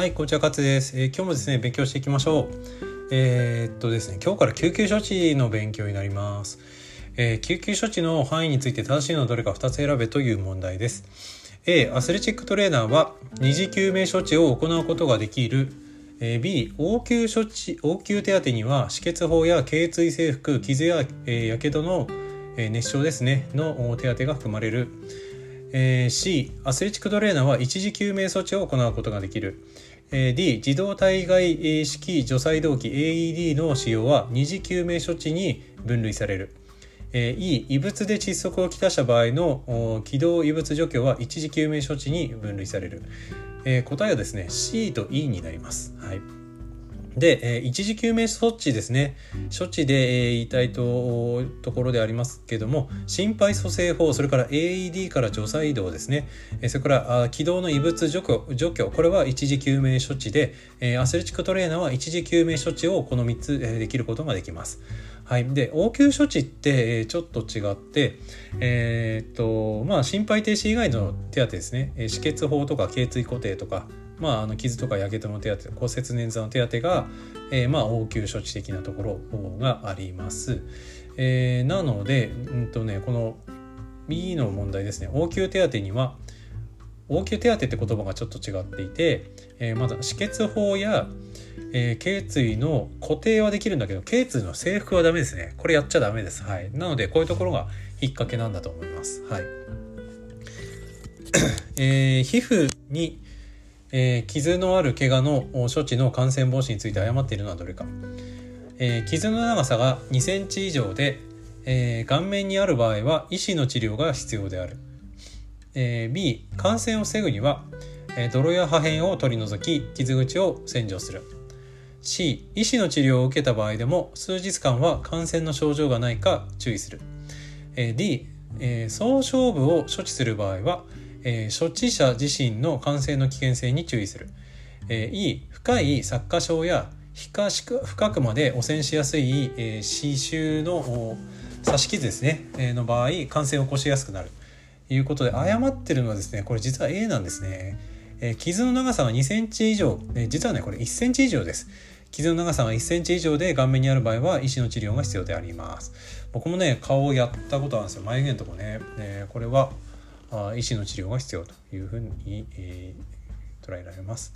はい、こんにちは、勝です、えー、今日もですね、勉強していきましょう。えー、っとですね、今日から救急処置の勉強になります。えー、救急処置の範囲について正しいのはどれか2つ選べという問題です。A、アスレチックトレーナーは二次救命処置を行うことができる。え、B、応急処置、応急手当には止血法や頸椎制服、傷や、え、やけどの、え、熱傷ですね、の手当が含まれる。えー、C アスレチックトレーナーは一時救命措置を行うことができる、D 自動体外式除細動器 AED の使用は二次救命処置に分類される、E 異物で窒息をきたした場合の気道異物除去は一次救命処置に分類される、答えはですね C と E になります、はい。で、えー、一時救命措置ですね。処置で、えー、言いたいとところでありますけども心肺蘇生法それから AED から除細動ですね、えー、それからあ気道の異物除去除去これは一時救命処置で、えー、アスレチックトレーナーは一時救命処置をこの3つ、えー、できることができます。はい、で応急処置ってちょっと違って、えー、っとまあ、心肺停止以外の手当ですね。止血法とか頸椎固定とかまあ、あの傷とかやけどの手当骨折捻挫の手当が、えー、まあ応急処置的なところがあります。えー、なので、うんとね、この B の問題ですね。応急手当には応急手当って言葉がちょっと違っていて、えー、まだ止血法や、えー、頸椎の固定はできるんだけど頸椎の制服はダメですね。これやっちゃダメです。はい。なのでこういうところが引っ掛けなんだと思います。はい。えー、皮膚にえー、傷のある怪我の処置の感染防止について誤っているのはどれか、えー、傷の長さが2センチ以上で、えー、顔面にある場合は医師の治療が必要である、えー、B 感染を防ぐには、えー、泥や破片を取り除き傷口を洗浄する。C 医師の治療を受けた場合でも数日間は感染の症状がないか注意する、えー、D、えー、総症部を処置する場合はえー、処置者自身の感染の危険性に注意する、えー、E 深い擦過傷や深くまで汚染しやすい、えー、刺繍の刺し傷ですね、えー、の場合感染を起こしやすくなる。ということで誤ってるのはですねこれ実は A なんですね、えー、傷の長さが2センチ以上、えー、実はねこれ1センチ以上です。傷の長さが1センチ以上で顔面にある場合は医師の治療が必要であります。僕もね顔をやったことあるんですよ。眉毛のとこね、えー、これはあ医師の治療が必要というふうに、えー、捉えられます。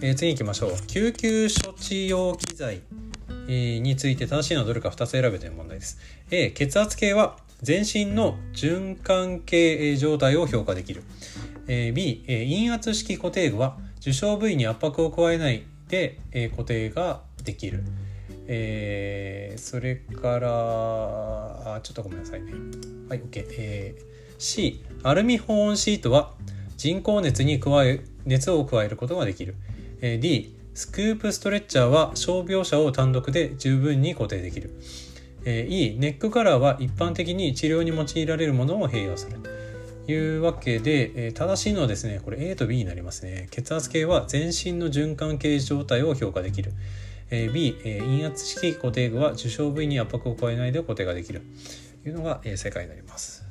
えー、次行きましょう。救急処置用機材、えー、について正しいのはどれか2つ選べという問題です。A、血圧計は全身の循環系状態を評価できる。えー、B、え、陰圧式固定具は受傷部位に圧迫を加えないで、え、固定ができる。えー、それからあちょっとごめんなさいねはい OK、えー、C アルミ保温シートは人工熱に加え熱を加えることができる、えー、D スクープストレッチャーは傷病者を単独で十分に固定できる、えー、E ネックカラーは一般的に治療に用いられるものを併用する。というわけで、えー、正しいのはですねこれ A と B になりますね。血圧計は全身の循環系状態を評価できる。えー、B、え、陰圧式固定具は受傷部位に圧迫を加えないで固定ができる。というのが、え、正解になります。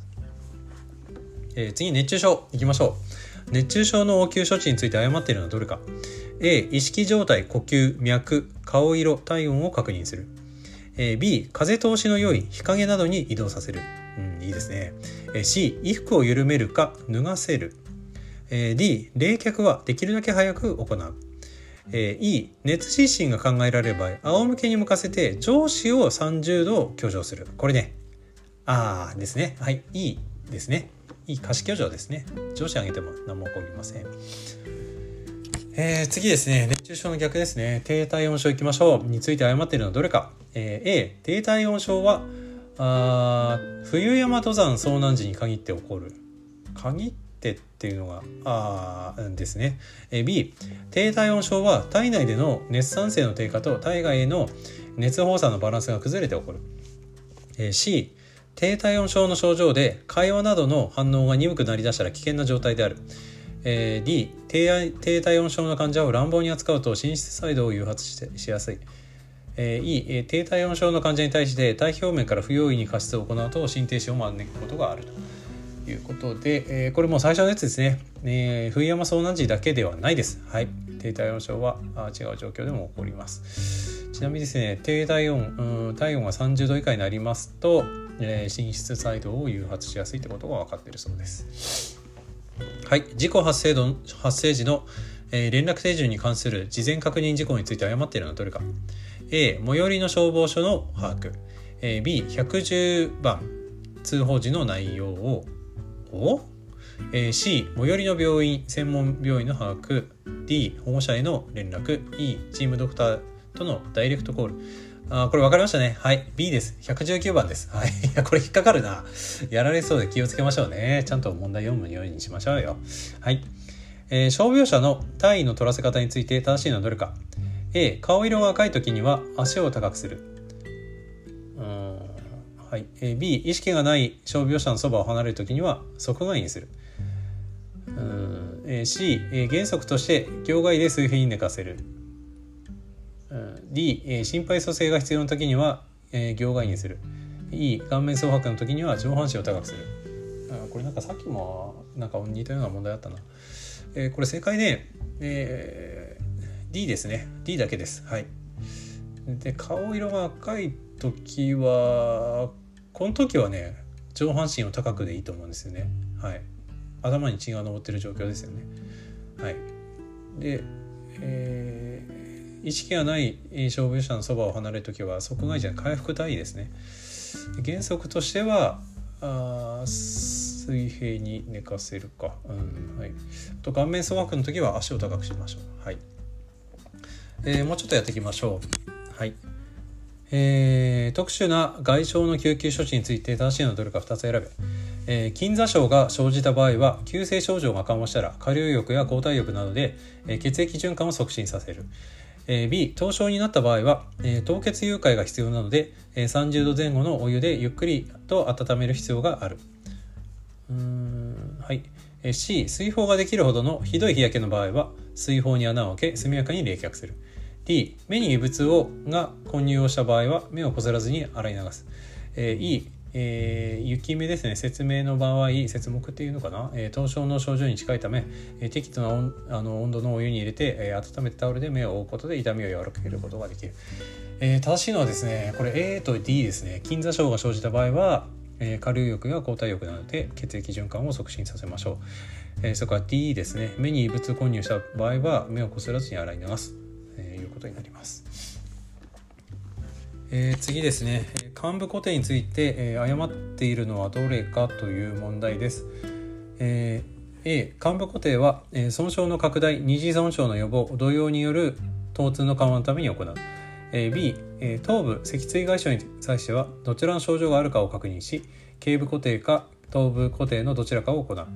えー、次熱中症いきましょう。熱中症の応急処置について誤っているのはどれか。A 意識状態呼吸脈顔色体温を確認する、えー、B 風通しの良い日陰などに移動させる、うん、いいですね、えー、C 衣服を緩めるか脱がせる、えー、D 冷却はできるだけ早く行う。えー、E 熱失神が考えられる場合仰向けに向かせて上司を30度挙上する。これね。ああですね。はい。E ですね。E 下肢挙上ですね。上司上げても何も起こりません。えー、次ですね。熱中症の逆ですね。低体温症いきましょうについて誤っているのはどれか、えー、A 低体温症はあ冬山登山遭難時に限って起こる。限ってっていうのがあですね。え B 低体温症は体内での熱産生の低下と体外への熱放射のバランスが崩れて起こる。え C 低体温症の症状で会話などの反応が鈍くなりだしたら危険な状態である。え D 低低体温症の患者を乱暴に扱うと心室細動を誘発してしやすい。え E 低体温症の患者に対して体表面から不用意に加湿を行うと心停止を招くことがあると。いうことで、えー、これも最初のやつですね、えー、冬山遭難時だけではないですはい低体温症は違う状況でも起こります。ちなみにですね低体温、体温が30度以下になりますと、えー、寝室細動を誘発しやすいってことが分かっているそうです。はい。事故発生度発生時の、えー、連絡手順に関する事前確認事項について誤っているのはどれか。A 最寄りの消防署の把握、B110 番通報時の内容をお、えー、C 最寄りの病院専門病院の把握 D 保護者への連絡 E チームドクターとのダイレクトコールあこれ分かりましたね。はい。B です。119番です。はい。いや、これ引っかかるな。やられそうで気をつけましょうね。ちゃんと問題読むようにしましょうよ。はい。えー、傷病者の単位の取らせ方について正しいのはどれか。A、顔色が赤い時には足を高くする。うんはい、えー、B、意識がない傷病者のそばを離れる時には側外にする。うんえー、C、えー、原則として境外で水平に寝かせる。うん、D、えー、心肺蘇生が必要な時には、えー、業外にする。E、顔面蒼白の時には上半身を高くする。あこれなんかさっきもなんか似たような問題あったな。えー、これ正解で、えー、D ですね D だけですはいで顔色が赤い時はこの時はね上半身を高くでいいと思うんですよねはい頭に血が上ってる状況ですよね。はい。で、えー、意識がない傷病者のそばを離れる時は側外じゃ回復体位ですね。原則としてはあ水平に寝かせるか、うんはい、と顔面蒼白の時は足を高くしましょう、はい。えー、もうちょっとやっていきましょう、はい。えー、特殊な外傷の救急処置について正しいのどれか2つ選べ、えー、筋座症が生じた場合は急性症状が緩和したら下流浴や交代浴などで、えー、血液循環を促進させる、えー、B 凍傷になった場合は、え、凍結誘拐が必要なので、えー、30度前後のお湯でゆっくりと温める必要がある。うんはい。C 水泡ができるほどのひどい日焼けの場合は水泡に穴を開け速やかに冷却する。D 目に異物をが混入をした場合は目をこすらずに洗い流す、え、E えー、雪目ですね。説明の場合説目っていうのかな、えー、凍傷の症状に近いため、えー、適度なあの温度のお湯に入れて、え、温めてタオルで目を覆うことで痛みを和らげることができる、え、正しいのはですねこれ A と D ですね。筋座症が生じた場合はえー、下流浴や交代浴などで血液循環を促進させましょう、え、それから D ですね。目に異物混入した場合は目をこすらずに洗い流す、え、いうことになります、えー、次ですね。幹部固定について、えー、誤っているのはどれかという問題です、えー A 幹部固定は、えー、損傷の拡大二次損傷の予防同様による疼痛の緩和のために行う。え B、え頭部脊椎外傷に際してはどちらの症状があるかを確認し頸部固定か頭部固定のどちらかを行う、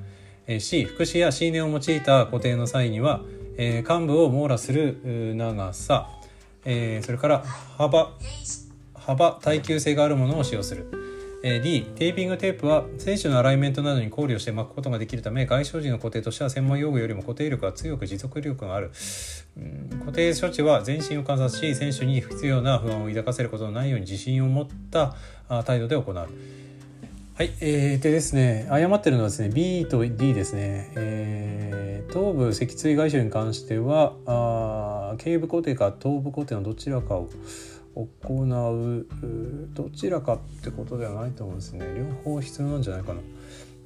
え C 腹視や C ネを用いた固定の際には、え患部を網羅する長さ、えそれから幅幅耐久性があるものを使用する。え D テーピングテープは選手のアライメントなどに考慮して巻くことができるため外傷時の固定としては専門用具よりも固定力が強く持続力がある、うん、固定処置は全身を観察し選手に必要な不安を抱かせることのないように自信を持った態度で行う。はい、えー、でですね誤ってるのはですね B と D ですね、えー、頭部脊椎外傷に関してはあ頸部固定か頭部固定のどちらかを行うどちらかってことではないと思うんですね。両方必要なんじゃないかな、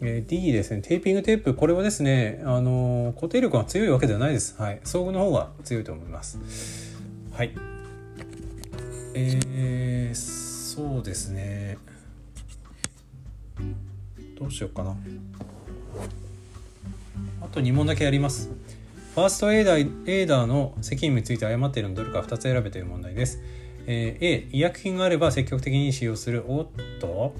えー、D ですね。テーピングテープこれはですねあの固定力が強いわけではないです。はい。装具の方が強いと思います。はい。えー、そうですね。どうしようかな。あと2問だけやります。ファーストエーダーエーダーの責任について誤っているのどれか2つ選べという問題です。えー、A 医薬品があれば積極的に使用する。おっと、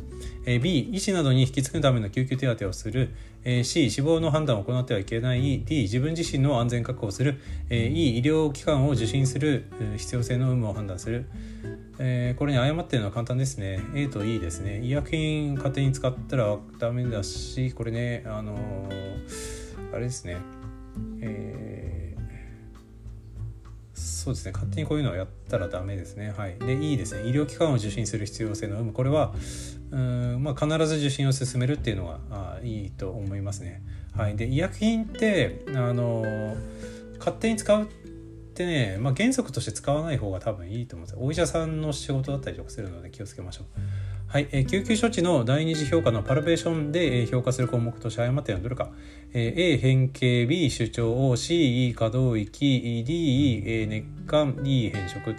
えー、B 医師などに引き継ぐための救急手当をする、えー、C 死亡の判断を行ってはいけない。D 自分自身の安全確保をする、えー、E 医療機関を受診する。必要性の有無を判断する、えー、これに誤ってるのは簡単ですね。A と E ですね。医薬品勝手に使ったらダメだしこれねあのー、あれですね。えーそうですね。勝手にこういうのをやったらダメですね。はい。でいいですね。医療機関を受診する必要性の有無。これはうんまあ必ず受診を進めるっていうのがあいいと思いますね。はい。で医薬品ってあの勝手に使うってね、まあ、原則として使わない方が多分いいと思うんですお医者さんの仕事だったりとかするので気をつけましょう。はい、えー、救急処置の第二次評価のパルベーションで、えー、評価する項目として誤っているのはどれか、えー、A 変形 B 主張 C 可動域 D、えー、熱感 E 変色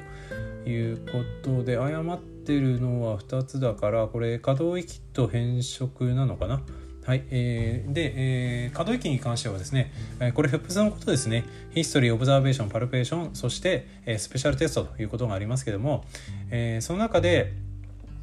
ということで誤ってるのは2つだからこれ可動域と変色なのかな？はい、えー、で、えー、可動域に関してはですね、えー、これ、 HOPS のことですね、 history、observation、palpation、そして、えー、 special test ということがありますけども、えー、その中で、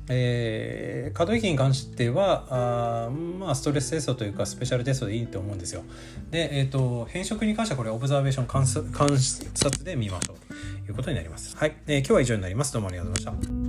えー、可動域に関してはあまあストレステストというか special test でいいと思うんですよ。で、えーと、変色に関してはこれ observation 観察で見ましょう。ということになります。はい、えー、今日は以上になります。どうもありがとうございました。